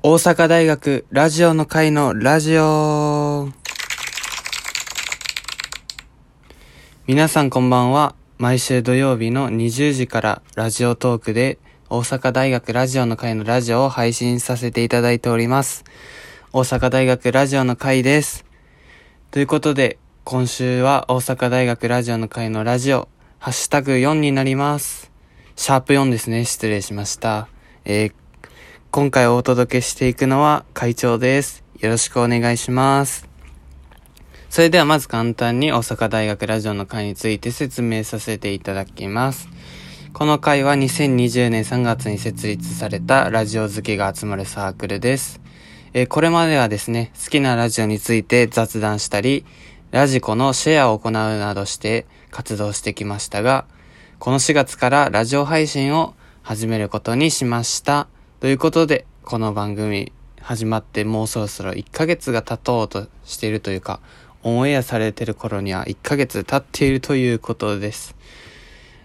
大阪大学ラジオの会のラジオ皆さんこんばんは。毎週土曜日の20時からラジオトークで大阪大学ラジオの会のラジオを配信させていただいております。大阪大学ラジオの会です。ということで、今週は大阪大学ラジオの会のラジオ、ハッシュタグ4になります。シャープ4ですね。失礼しました。えー、今回お届けしていくのは会長です。よろしくお願いします。それではまず簡単に大阪大学ラジオの会について説明させていただきます。この会は2020年3月に設立されたラジオ好きが集まるサークルです。えー、これまではですね、好きなラジオについて雑談したり、ラジコのシェアを行うなどして活動してきましたが、この4月からラジオ配信を始めることにしました。ということで、この番組始まってもうそろそろ1ヶ月が経とうとしているというか、オンエアされてる頃には1ヶ月経っているということです。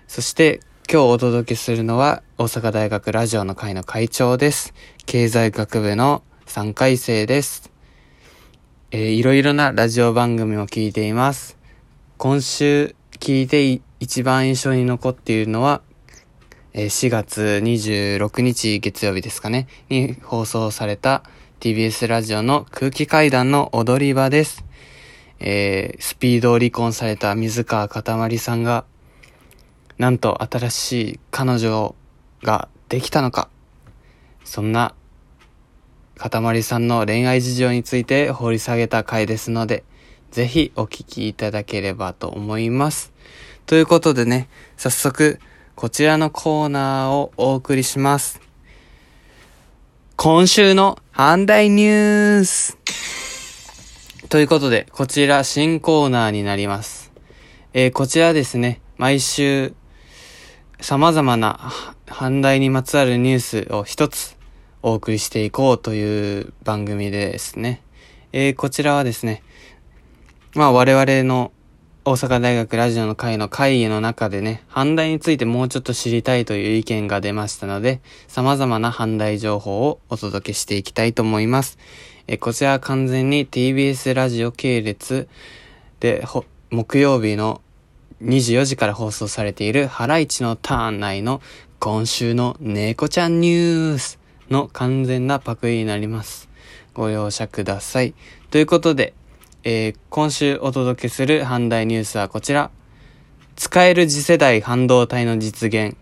そして今日お届けするのは大阪大学ラジオの会の会長です。経済学部の3回生です。えー、いろいろなラジオ番組を聞いています。今週聞いて一番印象に残っているのは、え、4月26日月曜日ですかね、に放送された TBS ラジオの空気階段の踊り場です。えー、スピードを離婚された水川かたまりさんが、なんと新しい彼女ができたのか。そんな、かたまりさんの恋愛事情について掘り下げた回ですので、ぜひお聞きいただければと思います。ということでね、早速、こちらのコーナーをお送りします。今週の阪大ニュースということで、こちら新コーナーになります。えー、こちらですね、毎週、様々な阪大にまつわるニュースを一つお送りしていこうという番組ですね。えー、こちらはですね、まあ我々の大阪大学ラジオの会の会議の中でね、阪大についてもうちょっと知りたいという意見が出ましたので、様々な阪大情報をお届けしていきたいと思います。えこちらは完全に TBS ラジオ系列で、木曜日の24時から放送されているハライチのターン内の今週の猫ちゃんニュースの完全なパクリになります。ご容赦ください。ということで、えー、今週お届けする半大ニュースはこちら。使える次世代半導体の実現。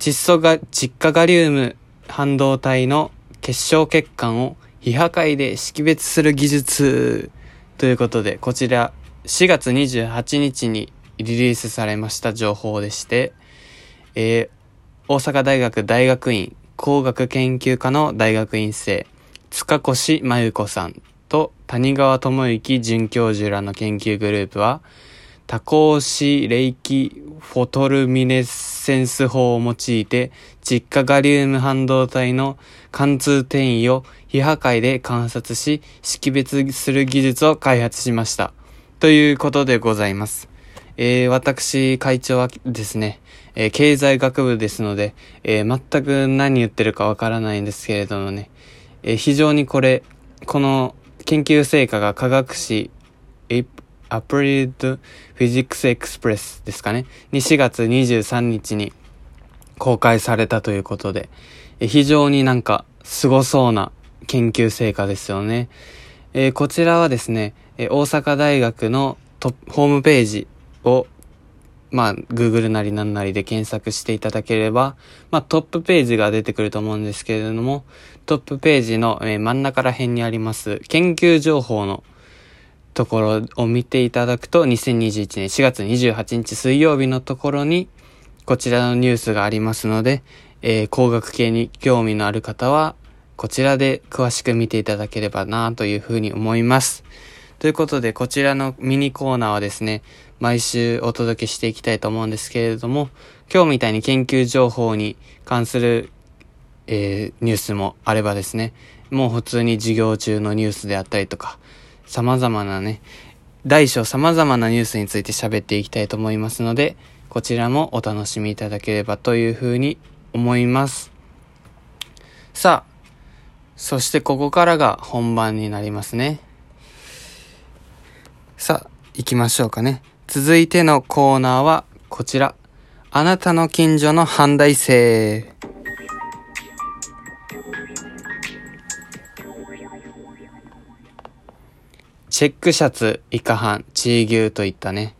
窒素が、窒化ガリウム半導体の結晶血管を非破壊で識別する技術ということで、こちら4月28日にリリースされました情報でして、えー、大阪大学大学院工学研究科の大学院生、塚越真由子さんと谷川智之准教授らの研究グループは、多光子霊気フォトルミネッセンス法を用いて、窒化ガリウム半導体の貫通転移を非破壊で観察し、識別する技術を開発しました。ということでございます。えー、私、会長はですね、えー、経済学部ですので、えー、全く何言ってるかわからないんですけれどもね、え非常にこれ、この研究成果が科学誌アプリドフィジックスエクスプレスですかね、に4月23日に公開されたということで、非常になんか凄そうな研究成果ですよね。えー、こちらはですね、大阪大学のトホームページを、まあ、Google なりなんなりで検索していただければ、まあ、トップページが出てくると思うんですけれども、トップページの、え、真ん中ら辺にあります、研究情報のところを見ていただくと、2021年4月28日水曜日のところに、こちらのニュースがありますので、えー、工学系に興味のある方は、こちらで詳しく見ていただければなというふうに思います。ということで、こちらのミニコーナーはですね、毎週お届けしていきたいと思うんですけれども、今日みたいに研究情報に関する、えー、ニュースもあればですね、もう普通に授業中のニュースであったりとか、様々なね、大小様々なニュースについて喋っていきたいと思いますので、こちらもお楽しみいただければというふうに思います。さあ、そしてここからが本番になりますね。さあ、行きましょうかね。続いてのコーナーはこちら。あなたの近所の反大生。チェックシャツ、イカハン、チー牛といったね。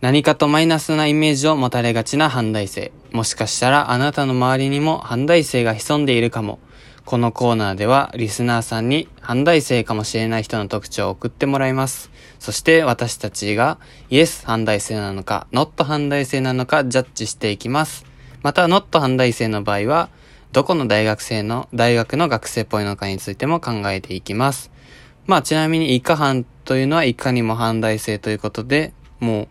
何かとマイナスなイメージを持たれがちな反大生。もしかしたらあなたの周りにも反大生が潜んでいるかも。このコーナーではリスナーさんに反大生かもしれない人の特徴を送ってもらいます。そして私たちがイエス反大生なのか、ノット反大生なのかジャッジしていきます。また、ノット反大生の場合は、どこの大学生の、大学の学生っぽいのかについても考えていきます。まあ、ちなみに、イカ反というのはいかにも反大生ということで、もう、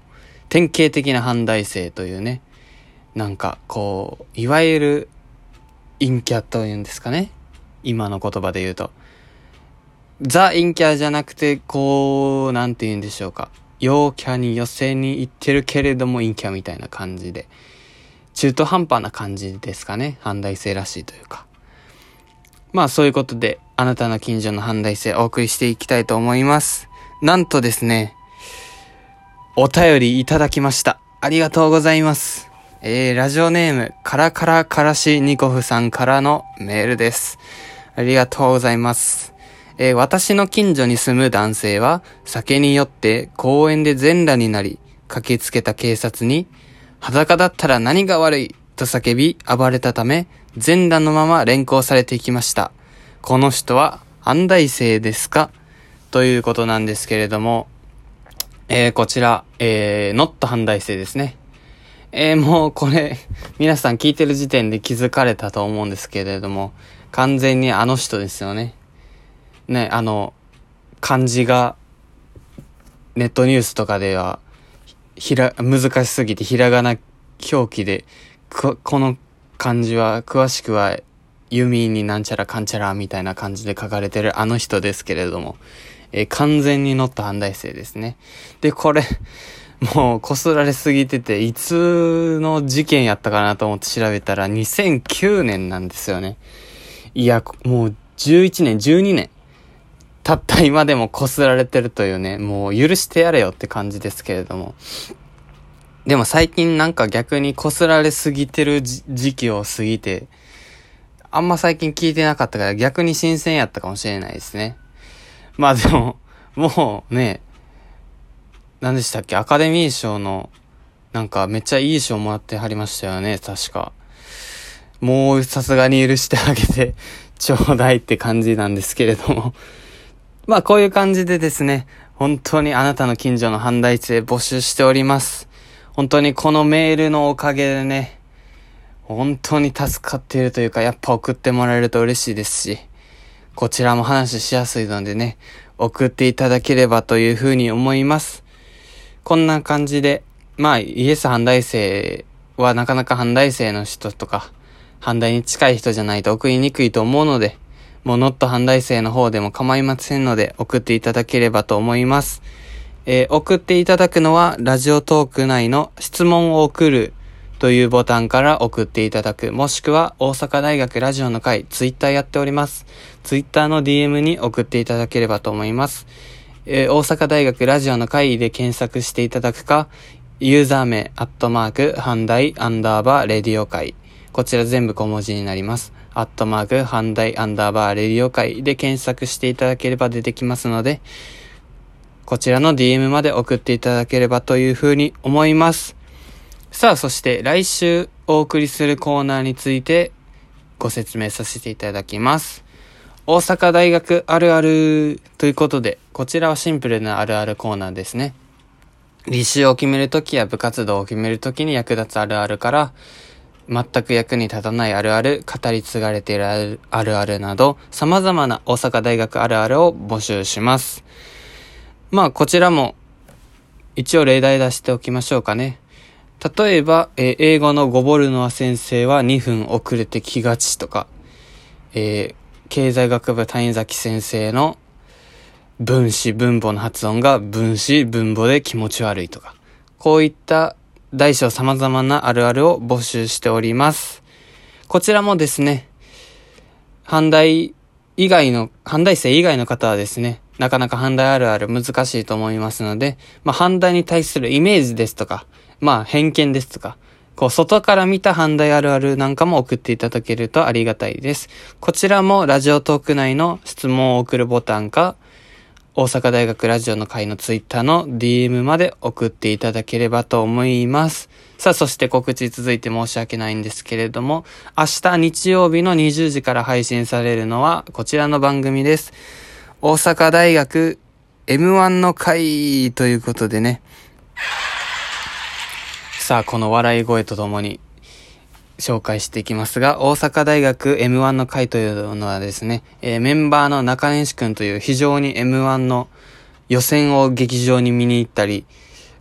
典型的な反大生というね、なんか、こう、いわゆる、陰キャというんですかね。今の言葉で言うと。ザ・陰キャじゃなくて、こう、なんて言うんでしょうか。陽キャに寄せに行ってるけれども陰キャみたいな感じで。中途半端な感じですかね。反大生らしいというか。まあそういうことで、あなたの近所の反大生お送りしていきたいと思います。なんとですね、お便りいただきました。ありがとうございます。えー、ラジオネーム、カラカラカラシニコフさんからのメールです。ありがとうございます。えー、私の近所に住む男性は、酒によって公園で全裸になり、駆けつけた警察に、裸だったら何が悪いと叫び暴れたため、全裸のまま連行されていきました。この人は、反大生ですか？ということなんですけれども、えー、こちら、えー、ノット反大生ですね。えー、もうこれ、皆さん聞いてる時点で気づかれたと思うんですけれども、完全にあの人ですよね。ね、あの、漢字が、ネットニュースとかでは、ひら、難しすぎてひらがな表記で、こ、この漢字は、詳しくは、弓になんちゃらかんちゃらみたいな感じで書かれてるあの人ですけれども、えー、完全に乗った反大生ですね。で、これ、もうこすられすぎてて、いつの事件やったかなと思って調べたら2009年なんですよね。いや、もう11年、12年。たった今でもこすられてるというね、もう許してやれよって感じですけれども。でも最近なんか逆にこすられすぎてる時期を過ぎて、あんま最近聞いてなかったから逆に新鮮やったかもしれないですね。まあでも、もうね、何でしたっけアカデミー賞の、なんかめっちゃいい賞もらってはりましたよね、確か。もうさすがに許してあげてちょうだいって感じなんですけれどもまあこういう感じでですね、本当にあなたの近所の反対生募集しております。本当にこのメールのおかげでね、本当に助かっているというか、やっぱ送ってもらえると嬉しいですし、こちらも話しやすいのでね、送っていただければというふうに思います。こんな感じで、まあ、イエス反対生はなかなか反対生の人とか、反対に近い人じゃないと送りにくいと思うので、もうノット反対生の方でも構いませんので送っていただければと思います。えー、送っていただくのはラジオトーク内の質問を送るというボタンから送っていただく、もしくは大阪大学ラジオの会、ツイッターやっております。ツイッターの DM に送っていただければと思います。えー、大阪大学ラジオの会で検索していただくか、ユーザー名、アットマーク、反対、アンダーバー、レディオ会。こちら全部小文字になります。アットマーク、反対、アンダーバー、レディオ会で検索していただければ出てきますので、こちらの DM まで送っていただければというふうに思います。さあ、そして来週お送りするコーナーについてご説明させていただきます。大阪大学あるあるということで、こちらはシンプルなあるあるコーナーですね。履修を決めるときや部活動を決めるときに役立つあるあるから、全く役に立たないあるある、語り継がれているあるあるなど、様々な大阪大学あるあるを募集します。まあ、こちらも、一応例題出しておきましょうかね。例えば、えー、英語のゴボルノア先生は2分遅れてきがちとか、えー、経済学部谷崎先生の分子分母の発音が分子分母で気持ち悪いとか、こういった大小様々なあるあるを募集しております。こちらもですね、反対以外の、阪大生以外の方はですね、なかなか阪大あるある難しいと思いますので、まあ、阪大に対するイメージですとか、まあ、偏見ですとか、こう、外から見た阪大あるあるなんかも送っていただけるとありがたいです。こちらもラジオトーク内の質問を送るボタンか、大阪大学ラジオの会のツイッターの DM まで送っていただければと思います。さあ、そして告知続いて申し訳ないんですけれども、明日日曜日の20時から配信されるのはこちらの番組です。大阪大学 M1 の会ということでね。さあ、この笑い声とともに紹介していきますが、大阪大学 M1 の会というのはですね、えー、メンバーの中西くんという非常に M1 の予選を劇場に見に行ったり、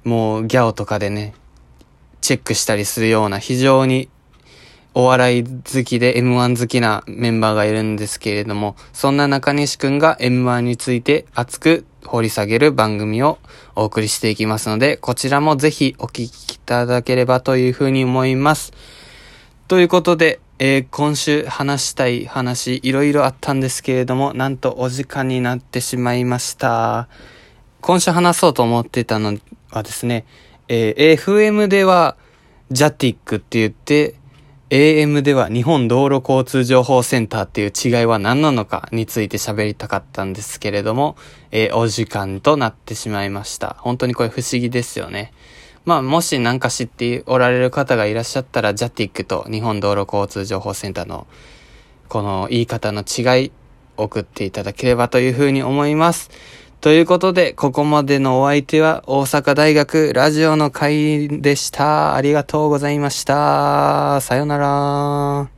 もうギャオとかでね、チェックしたりするような非常にお笑い好きで M1 好きなメンバーがいるんですけれども、そんな中西くんが M1 について熱く掘り下げる番組をお送りしていきますので、こちらもぜひお聞きいただければというふうに思います。ということで、えー、今週話したい話いろいろあったんですけれども、なんとお時間になってしまいました。今週話そうと思ってたのはですね、えー、FM ではジャティックって言って、AM では日本道路交通情報センターっていう違いは何なのかについて喋りたかったんですけれども、えー、お時間となってしまいました。本当にこれ不思議ですよね。まあ、もし何か知っておられる方がいらっしゃったら、ジャティックと日本道路交通情報センターのこの言い方の違い送っていただければというふうに思います。ということで、ここまでのお相手は大阪大学ラジオの会でした。ありがとうございました。さよなら。